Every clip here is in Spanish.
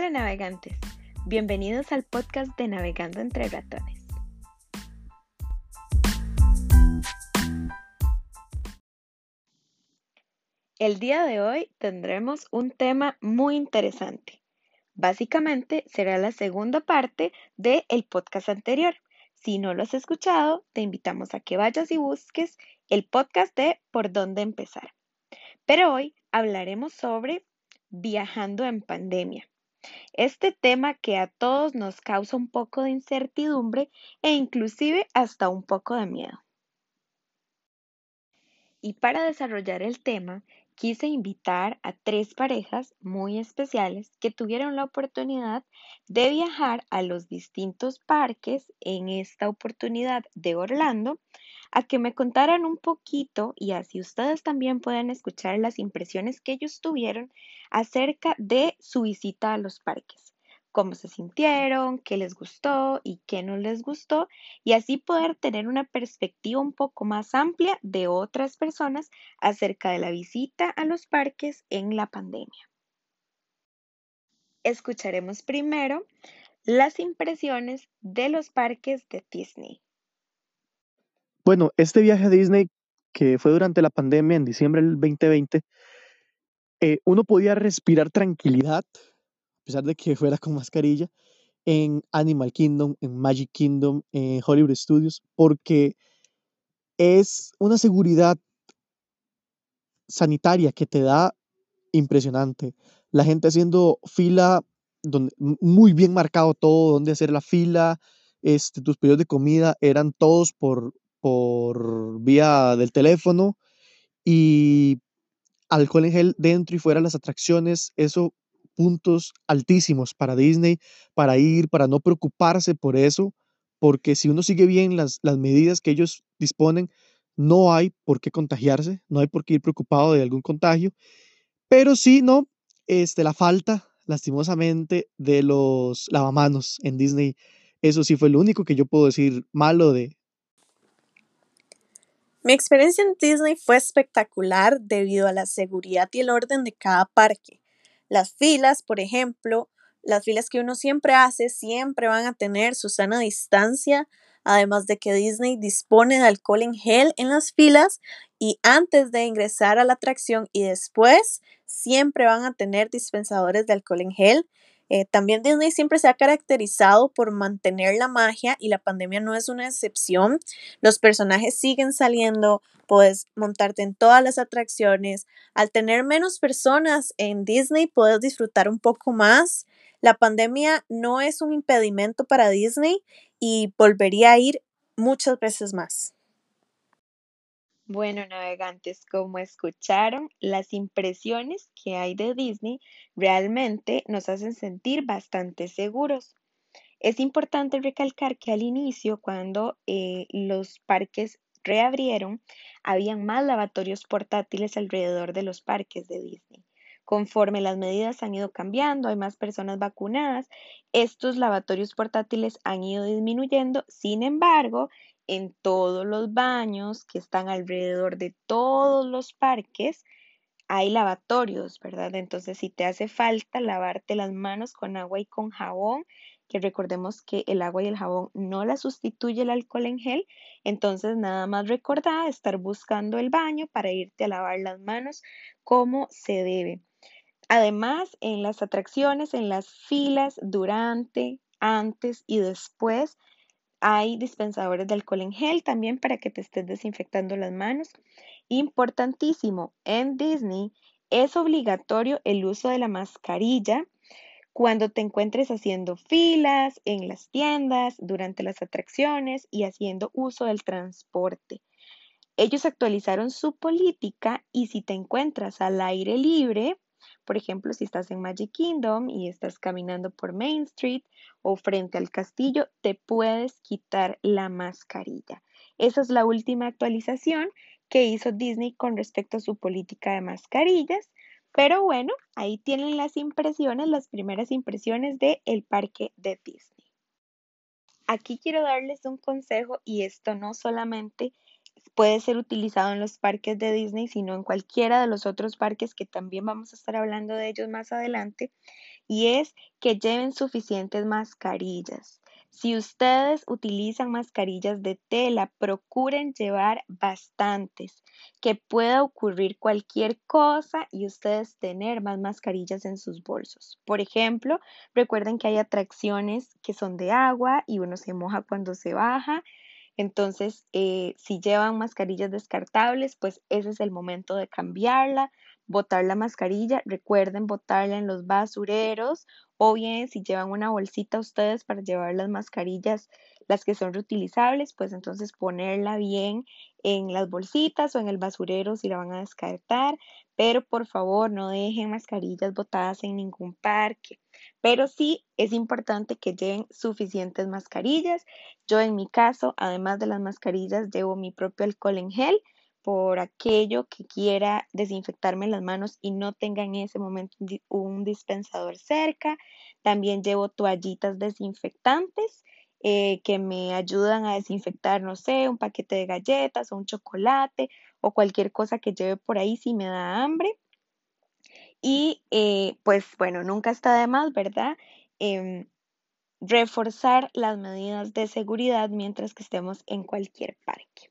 Hola navegantes, bienvenidos al podcast de Navegando entre ratones. El día de hoy tendremos un tema muy interesante. Básicamente será la segunda parte del podcast anterior. Si no lo has escuchado, te invitamos a que vayas y busques el podcast de Por dónde empezar. Pero hoy hablaremos sobre viajando en pandemia. Este tema que a todos nos causa un poco de incertidumbre e inclusive hasta un poco de miedo. Y para desarrollar el tema, quise invitar a tres parejas muy especiales que tuvieron la oportunidad de viajar a los distintos parques en esta oportunidad de Orlando a que me contaran un poquito y así ustedes también pueden escuchar las impresiones que ellos tuvieron acerca de su visita a los parques cómo se sintieron, qué les gustó y qué no les gustó, y así poder tener una perspectiva un poco más amplia de otras personas acerca de la visita a los parques en la pandemia. Escucharemos primero las impresiones de los parques de Disney. Bueno, este viaje a Disney que fue durante la pandemia en diciembre del 2020, eh, uno podía respirar tranquilidad pesar de que fuera con mascarilla, en Animal Kingdom, en Magic Kingdom, en Hollywood Studios, porque es una seguridad sanitaria que te da impresionante. La gente haciendo fila, donde, muy bien marcado todo, donde hacer la fila, este, tus pedidos de comida eran todos por, por vía del teléfono y alcohol en gel dentro y fuera de las atracciones, eso puntos altísimos para Disney, para ir, para no preocuparse por eso, porque si uno sigue bien las, las medidas que ellos disponen, no hay por qué contagiarse, no hay por qué ir preocupado de algún contagio, pero sí, no, este, la falta, lastimosamente, de los lavamanos en Disney, eso sí fue lo único que yo puedo decir malo de... Mi experiencia en Disney fue espectacular debido a la seguridad y el orden de cada parque. Las filas, por ejemplo, las filas que uno siempre hace, siempre van a tener su sana distancia, además de que Disney dispone de alcohol en gel en las filas y antes de ingresar a la atracción y después siempre van a tener dispensadores de alcohol en gel. Eh, también Disney siempre se ha caracterizado por mantener la magia y la pandemia no es una excepción. Los personajes siguen saliendo, puedes montarte en todas las atracciones. Al tener menos personas en Disney, puedes disfrutar un poco más. La pandemia no es un impedimento para Disney y volvería a ir muchas veces más. Bueno, navegantes, como escucharon, las impresiones que hay de Disney realmente nos hacen sentir bastante seguros. Es importante recalcar que al inicio, cuando eh, los parques reabrieron, habían más lavatorios portátiles alrededor de los parques de Disney. Conforme las medidas han ido cambiando, hay más personas vacunadas, estos lavatorios portátiles han ido disminuyendo. Sin embargo, en todos los baños que están alrededor de todos los parques, hay lavatorios, ¿verdad? Entonces, si te hace falta lavarte las manos con agua y con jabón, que recordemos que el agua y el jabón no la sustituye el alcohol en gel, entonces nada más recordar estar buscando el baño para irte a lavar las manos como se debe. Además, en las atracciones, en las filas, durante, antes y después, hay dispensadores de alcohol en gel también para que te estés desinfectando las manos. Importantísimo, en Disney es obligatorio el uso de la mascarilla cuando te encuentres haciendo filas en las tiendas, durante las atracciones y haciendo uso del transporte. Ellos actualizaron su política y si te encuentras al aire libre, por ejemplo, si estás en Magic Kingdom y estás caminando por Main Street o frente al castillo, te puedes quitar la mascarilla. Esa es la última actualización que hizo Disney con respecto a su política de mascarillas pero bueno, ahí tienen las impresiones, las primeras impresiones del el parque de Disney. Aquí quiero darles un consejo y esto no solamente puede ser utilizado en los parques de Disney, sino en cualquiera de los otros parques que también vamos a estar hablando de ellos más adelante. y es que lleven suficientes mascarillas. Si ustedes utilizan mascarillas de tela, procuren llevar bastantes, que pueda ocurrir cualquier cosa y ustedes tener más mascarillas en sus bolsos. Por ejemplo, recuerden que hay atracciones que son de agua y uno se moja cuando se baja. Entonces, eh, si llevan mascarillas descartables, pues ese es el momento de cambiarla botar la mascarilla, recuerden botarla en los basureros o bien si llevan una bolsita ustedes para llevar las mascarillas, las que son reutilizables, pues entonces ponerla bien en las bolsitas o en el basurero si la van a descartar, pero por favor no dejen mascarillas botadas en ningún parque. Pero sí es importante que lleven suficientes mascarillas. Yo en mi caso, además de las mascarillas, llevo mi propio alcohol en gel por aquello que quiera desinfectarme las manos y no tenga en ese momento un dispensador cerca. También llevo toallitas desinfectantes eh, que me ayudan a desinfectar, no sé, un paquete de galletas o un chocolate o cualquier cosa que lleve por ahí si me da hambre. Y eh, pues bueno, nunca está de más, ¿verdad? Em, reforzar las medidas de seguridad mientras que estemos en cualquier parque.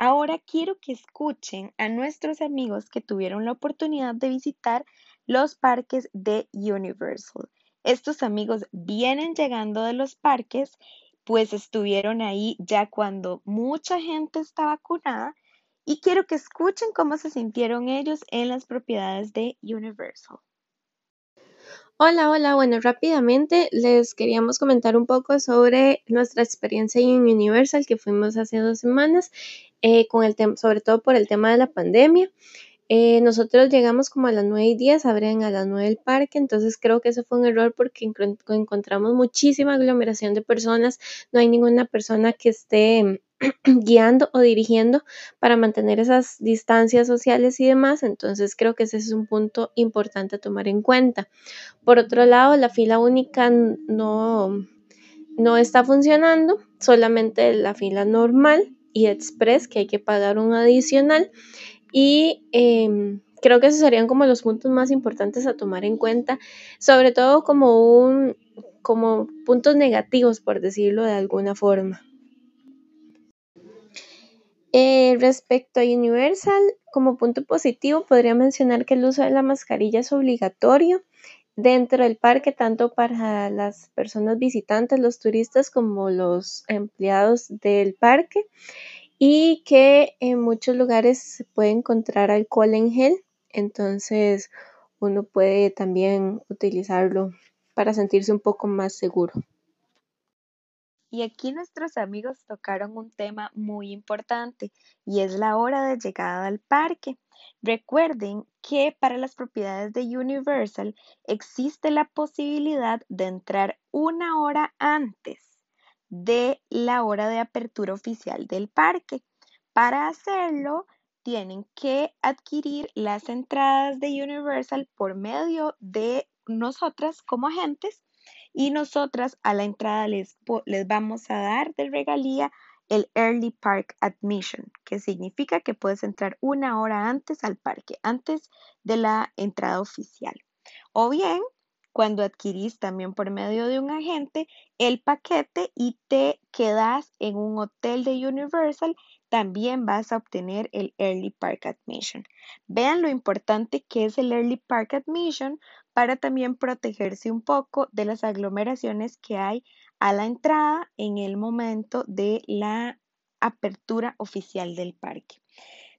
Ahora quiero que escuchen a nuestros amigos que tuvieron la oportunidad de visitar los parques de Universal. Estos amigos vienen llegando de los parques, pues estuvieron ahí ya cuando mucha gente está vacunada y quiero que escuchen cómo se sintieron ellos en las propiedades de Universal. Hola, hola. Bueno, rápidamente les queríamos comentar un poco sobre nuestra experiencia en Universal que fuimos hace dos semanas, eh, con el sobre todo por el tema de la pandemia. Eh, nosotros llegamos como a las 9 y 10, abren a las 9 del parque, entonces creo que eso fue un error porque encontramos muchísima aglomeración de personas, no hay ninguna persona que esté guiando o dirigiendo para mantener esas distancias sociales y demás, entonces creo que ese es un punto importante a tomar en cuenta. Por otro lado, la fila única no, no está funcionando, solamente la fila normal y express que hay que pagar un adicional y em, creo que esos serían como los puntos más importantes a tomar en cuenta, sobre todo como un como puntos negativos, por decirlo de alguna forma. Eh, respecto a Universal, como punto positivo, podría mencionar que el uso de la mascarilla es obligatorio dentro del parque, tanto para las personas visitantes, los turistas, como los empleados del parque, y que en muchos lugares se puede encontrar alcohol en gel, entonces uno puede también utilizarlo para sentirse un poco más seguro. Y aquí nuestros amigos tocaron un tema muy importante y es la hora de llegada al parque. Recuerden que para las propiedades de Universal existe la posibilidad de entrar una hora antes de la hora de apertura oficial del parque. Para hacerlo, tienen que adquirir las entradas de Universal por medio de nosotras como agentes y nosotras a la entrada les, les vamos a dar de regalía el Early Park Admission, que significa que puedes entrar una hora antes al parque, antes de la entrada oficial. O bien, cuando adquirís también por medio de un agente el paquete y te quedas en un hotel de Universal, también vas a obtener el Early Park Admission. Vean lo importante que es el Early Park Admission para también protegerse un poco de las aglomeraciones que hay a la entrada en el momento de la apertura oficial del parque.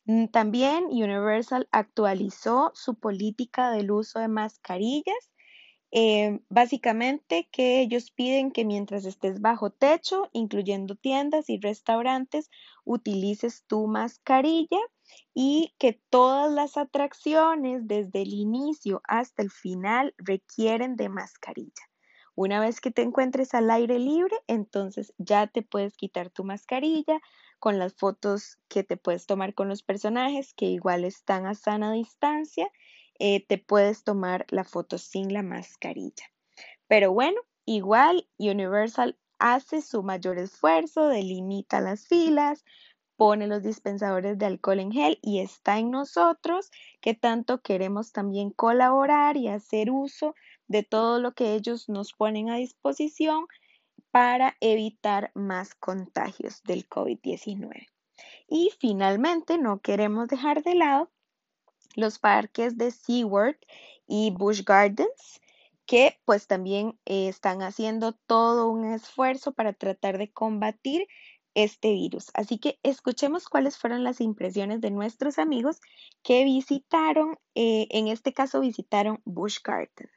Mm, también Universal actualizó su política del uso de mascarillas. Eh, básicamente que ellos piden que mientras estés bajo techo, incluyendo tiendas y restaurantes, utilices tu mascarilla y que todas las atracciones desde el inicio hasta el final requieren de mascarilla. Una vez que te encuentres al aire libre, entonces ya te puedes quitar tu mascarilla con las fotos que te puedes tomar con los personajes, que igual están a sana distancia, eh, te puedes tomar la foto sin la mascarilla. Pero bueno, igual Universal hace su mayor esfuerzo, delimita las filas, pone los dispensadores de alcohol en gel y está en nosotros que tanto queremos también colaborar y hacer uso de todo lo que ellos nos ponen a disposición para evitar más contagios del COVID-19. Y finalmente, no queremos dejar de lado los parques de SeaWorld y Busch Gardens, que pues también eh, están haciendo todo un esfuerzo para tratar de combatir este virus. Así que escuchemos cuáles fueron las impresiones de nuestros amigos que visitaron, eh, en este caso visitaron Busch Gardens.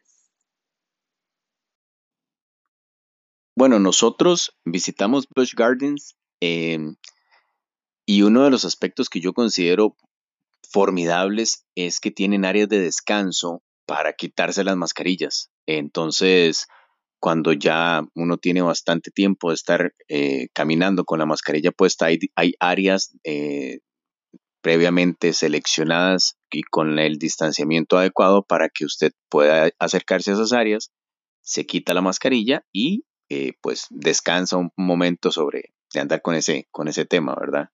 Bueno, nosotros visitamos Busch Gardens em, y uno de los aspectos que yo considero formidables es que tienen áreas de descanso para quitarse las mascarillas. Entonces, cuando ya uno tiene bastante tiempo de estar eh, caminando con la mascarilla puesta, hay, áreas eh, previamente seleccionadas y con el distanciamiento adecuado para que usted pueda acercarse a esas áreas, se quita la mascarilla y eh, pues descansa un momento sobre de andar con ese, con ese tema, ¿verdad?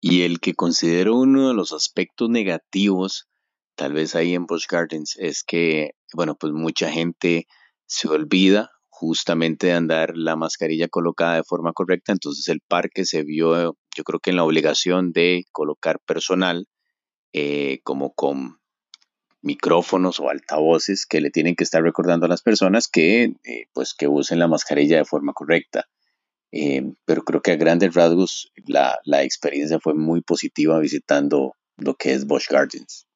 Y el que considero uno de los aspectos negativos, tal vez ahí en Busch Gardens, es que, bueno, pues mucha gente se olvida justamente de andar la mascarilla colocada de forma correcta, entonces el parque se vio, yo creo que en la obligación de colocar personal eh, como con micrófonos o altavoces que le tienen que estar recordando a las personas que, eh, pues, que usen la mascarilla de forma correcta. Eh, pero creo que a grandes rasgos la, experiencia fue muy positiva visitando lo que es Busch Gardens.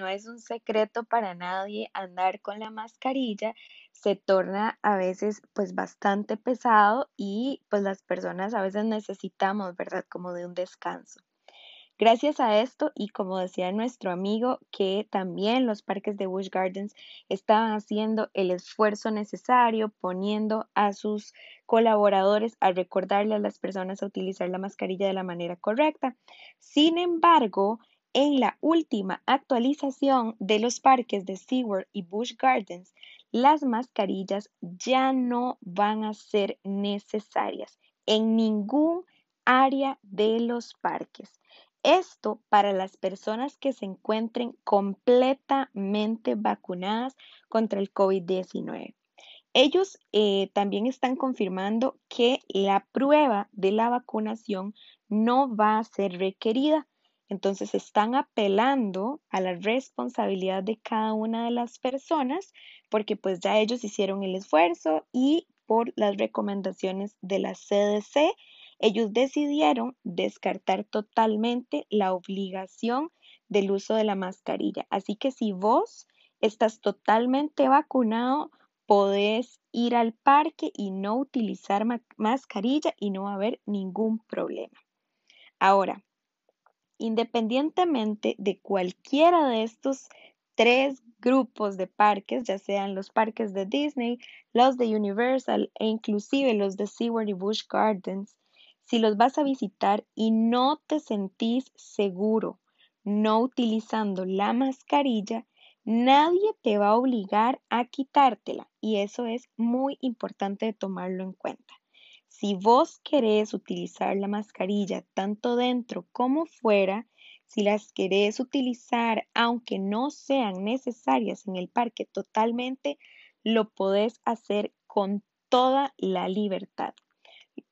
No es un secreto para nadie andar con la mascarilla, se torna a veces pues bastante pesado y pues las personas a veces necesitamos, ¿verdad? Como de un descanso. Gracias a esto, y como decía nuestro amigo, que también los parques de Busch Gardens estaban haciendo el esfuerzo necesario, poniendo a sus colaboradores a recordarle a las personas a utilizar la mascarilla de la manera correcta. Sin embargo, en la última actualización de los parques de SeaWorld y Busch Gardens, las mascarillas ya no van a ser necesarias en ningún área de los parques. Esto para las personas que se encuentren completamente vacunadas contra el COVID-19. Ellos eh, también están confirmando que la prueba de la vacunación no va a ser requerida. Entonces están apelando a la responsabilidad de cada una de las personas porque pues ya ellos hicieron el esfuerzo y por las recomendaciones de la CDC ellos decidieron descartar totalmente la obligación del uso de la mascarilla. Así que si vos estás totalmente vacunado, podés ir al parque y no utilizar mascarilla y no va a haber ningún problema. Ahora, independientemente de cualquiera de estos tres grupos de parques, ya sean los parques de Disney, los de Universal e inclusive los de SeaWorld y Busch Gardens, si los vas a visitar y no te sentís seguro no utilizando la mascarilla, nadie te va a obligar a quitártela y eso es muy importante de tomarlo en cuenta. Si vos querés utilizar la mascarilla tanto dentro como fuera, si las querés utilizar aunque no sean necesarias en el parque totalmente, lo podés hacer con toda la libertad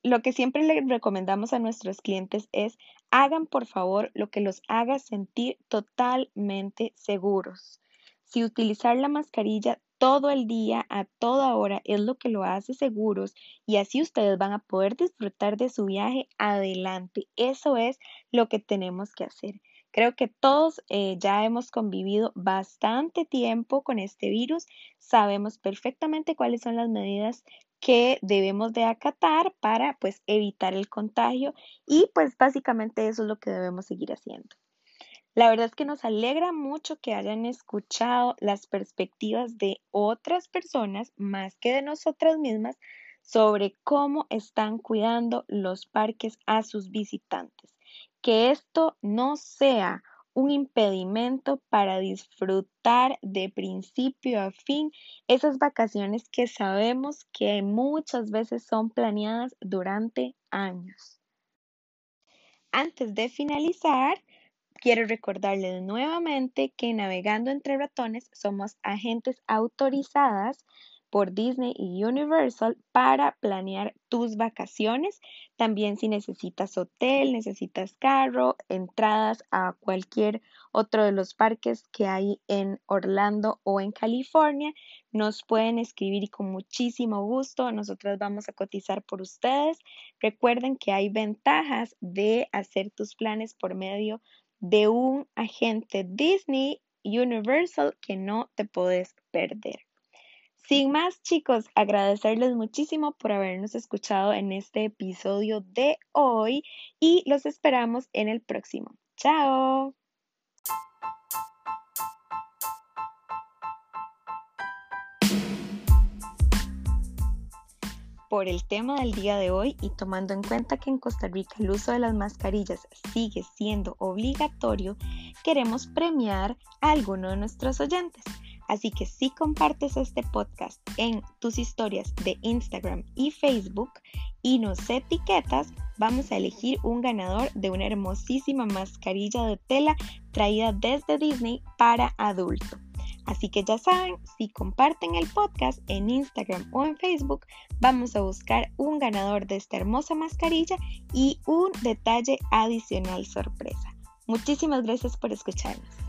lo que siempre le recomendamos a nuestros clientes es hagan por favor lo que los haga sentir totalmente seguros. Si utilizar la mascarilla todo el día, a toda hora, es lo que lo hace seguros y así ustedes van a poder disfrutar de su viaje adelante. Eso es lo que tenemos que hacer. Creo que todos eh, ya hemos convivido bastante tiempo con este virus, sabemos perfectamente cuáles son las medidas que debemos de acatar para pues evitar el contagio y pues básicamente eso es lo que debemos seguir haciendo. La verdad es que nos alegra mucho que hayan escuchado las perspectivas de otras personas más que de nosotras mismas sobre cómo están cuidando los parques a sus visitantes. Que esto no sea un impedimento para disfrutar de principio a fin esas vacaciones que sabemos que muchas veces son planeadas durante años. Antes de finalizar, Quiero recordarles nuevamente que navegando entre ratones somos agentes autorizadas por Disney y Universal para planear tus vacaciones. También si necesitas hotel, necesitas carro, entradas a cualquier otro de los parques que hay en Orlando o en California, nos pueden escribir y con muchísimo gusto nosotros vamos a cotizar por ustedes. Recuerden que hay ventajas de hacer tus planes por medio de un agente Disney Universal que no te puedes perder. Sin más, chicos, agradecerles muchísimo por habernos escuchado en este episodio de hoy y los esperamos en el próximo. Chao. Por el tema del día de hoy y tomando en cuenta que en Costa Rica el uso de las mascarillas sigue siendo obligatorio, queremos premiar a alguno de nuestros oyentes. Así que si compartes este podcast en tus historias de Instagram y Facebook y nos etiquetas, vamos a elegir un ganador de una hermosísima mascarilla de tela traída desde Disney para adulto. Así que ya saben, si comparten el podcast en Instagram o en Facebook, vamos a buscar un ganador de esta hermosa mascarilla y un detalle adicional sorpresa. Muchísimas gracias por escucharnos.